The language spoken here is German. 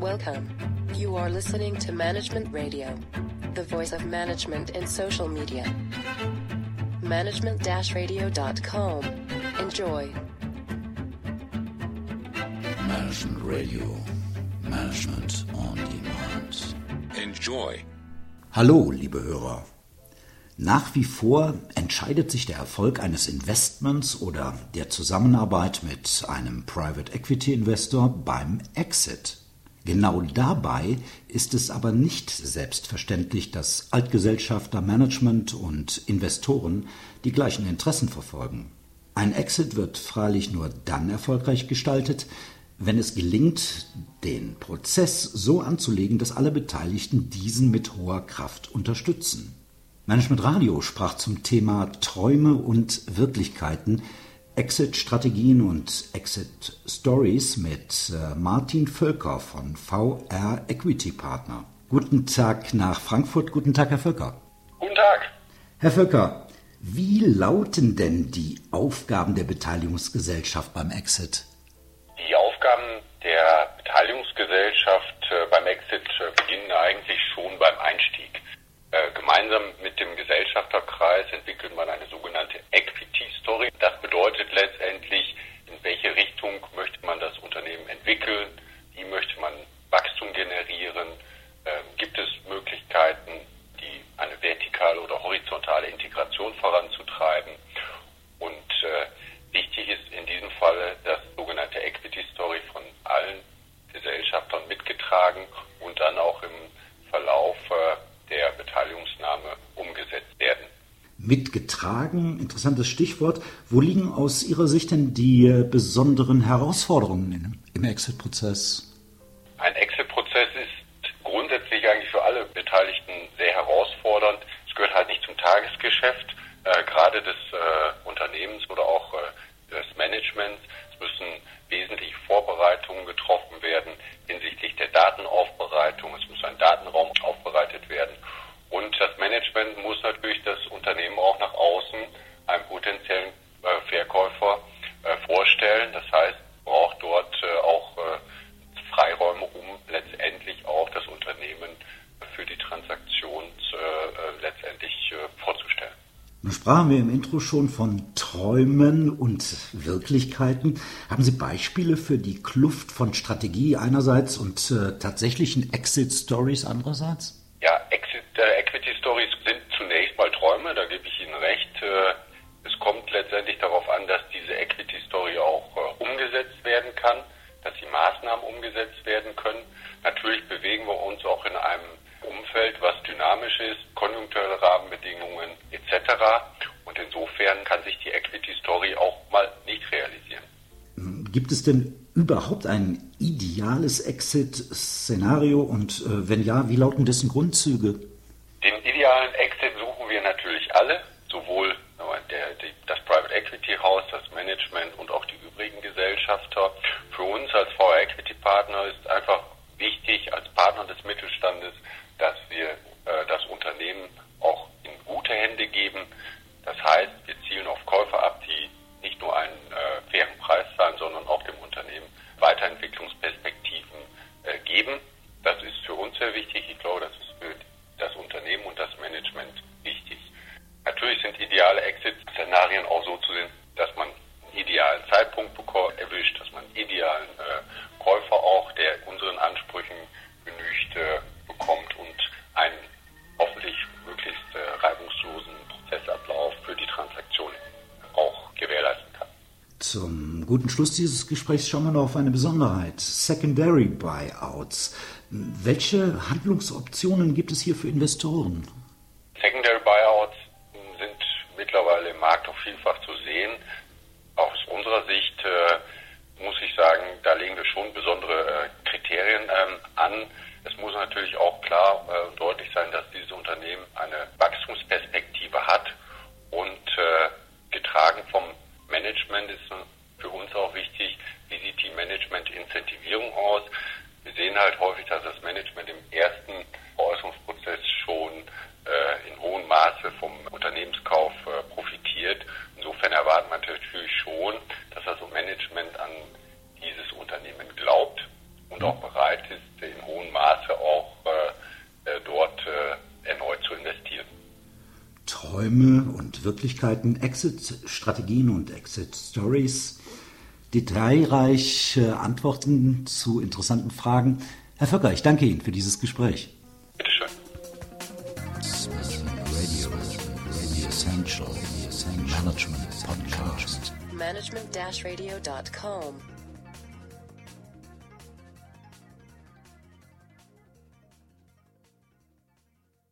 Welcome. You are listening to Management Radio, the voice of management in social media. Management-radio.com. Enjoy. Management Radio. Management on Demand. Enjoy. Hallo, liebe Hörer. Nach wie vor entscheidet sich der Erfolg eines Investments oder der Zusammenarbeit mit einem Private Equity Investor beim Exit. Genau dabei ist es aber nicht selbstverständlich, dass Altgesellschafter, Management und Investoren die gleichen Interessen verfolgen. Ein Exit wird freilich nur dann erfolgreich gestaltet, wenn es gelingt, den Prozess so anzulegen, dass alle Beteiligten diesen mit hoher Kraft unterstützen. Management Radio sprach zum Thema Träume und Wirklichkeiten, Exit-Strategien und Exit-Stories mit äh, Martin Völker von VR Equity Partner. Guten Tag nach Frankfurt. Guten Tag, Herr Völker. Guten Tag. Herr Völker, wie lauten denn die Aufgaben der Beteiligungsgesellschaft beim Exit? Die Aufgaben der Beteiligungsgesellschaft äh, beim Exit äh, beginnen eigentlich schon beim Einstieg. Gemeinsam mit dem Gesellschafterkreis entwickelt man eine sogenannte Equity Story. Das bedeutet letztendlich, in welche Richtung möchte man das Unternehmen entwickeln, wie möchte man Wachstum generieren, äh, gibt es Möglichkeiten, die eine vertikale oder horizontale Integration voranzutreiben. Und äh, wichtig ist in diesem Falle das sogenannte Equity Story von allen Mitgetragen und dann auch im Verlauf der Beteiligungsnahme umgesetzt werden. Mitgetragen, interessantes Stichwort. Wo liegen aus Ihrer Sicht denn die äh, besonderen Herausforderungen im Exit-Prozess? Ein Exit-Prozess ist grundsätzlich eigentlich für alle Beteiligten sehr herausfordernd. Es gehört halt nicht zum Tagesgeschäft, äh, gerade des äh, Unternehmens oder auch äh, des Managements. Es müssen wesentliche Vorbereitungen getroffen werden hinsichtlich der Datenaufbereitung. Es muss ein Datenraum aufbereitet werden. Und das Management muss natürlich das Unternehmen auch nach außen einem potenziellen äh, Verkäufer äh, vorstellen. Das heißt, braucht dort äh, auch äh, Freiräume, um letztendlich auch das Unternehmen für die Transaktion äh, letztendlich äh, vorzustellen. Nun sprachen wir im Intro schon von Träumen und Wirklichkeiten. Haben Sie Beispiele für die Kluft von Strategie einerseits und äh, tatsächlichen Exit-Stories andererseits? Ja, Exit, äh, sind zunächst mal Träume, da gebe ich Ihnen recht. Äh, es kommt letztendlich darauf an, dass diese Equity Story auch äh, umgesetzt werden kann, dass die Maßnahmen umgesetzt werden können. Natürlich bewegen wir uns auch in einem Umfeld, was dynamisch ist, konjunkturelle Rahmenbedingungen etc. Und insofern kann sich die Equity Story auch mal nicht realisieren. Gibt es denn überhaupt ein ideales Exit-Szenario und äh, wenn ja, wie lauten dessen Grundzüge? Den idealen Exit suchen wir natürlich alle, sowohl der, die, das Private Equity House, das Management und auch die übrigen Gesellschafter. Für uns als VR Equity Partner ist einfach wichtig, als Partner des Mittelstandes, dass wir äh, das Unternehmen auch in gute Hände geben. Das heißt, wir zielen auf Käufer ab, die nicht nur einen äh, fairen Preis zahlen, sondern auch dem Unternehmen Weiterentwicklungsperspektiven äh, geben. Das ist für uns sehr wichtig. Ich glaube, das ist für das Unternehmen und das Management wichtig. Natürlich sind ideale Exit-Szenarien auch so zu Zum guten Schluss dieses Gesprächs schauen wir noch auf eine Besonderheit. Secondary Buyouts. Welche Handlungsoptionen gibt es hier für Investoren? Secondary Buyouts sind mittlerweile im Markt auch vielfach zu sehen. Aus unserer Sicht äh, muss ich sagen, da legen wir schon besondere äh, Kriterien ähm, an. Es muss natürlich auch klar und äh, deutlich sein, dass dieses Unternehmen eine Wachstumsperspektive hat und äh, getragen vom Management ist für uns auch wichtig, wie sieht die Management-Incentivierung aus. Wir sehen halt häufig, dass das Management im ersten Veräußerungsprozess schon äh, in hohem Maße vom Unternehmenskauf äh, profitiert. Insofern erwartet man natürlich schon, dass das Management an dieses Unternehmen glaubt und auch bereit ist, in Maße auch äh, äh dort äh, erneut zu investieren. Träume und Wirklichkeiten, Exit-Strategien und Exit-Stories, detailreiche Antworten zu interessanten Fragen. Herr Vöcker, ich danke Ihnen für dieses Gespräch. Bitte schön. Radio, Radio Essential, Management Podcast. Management-radio.com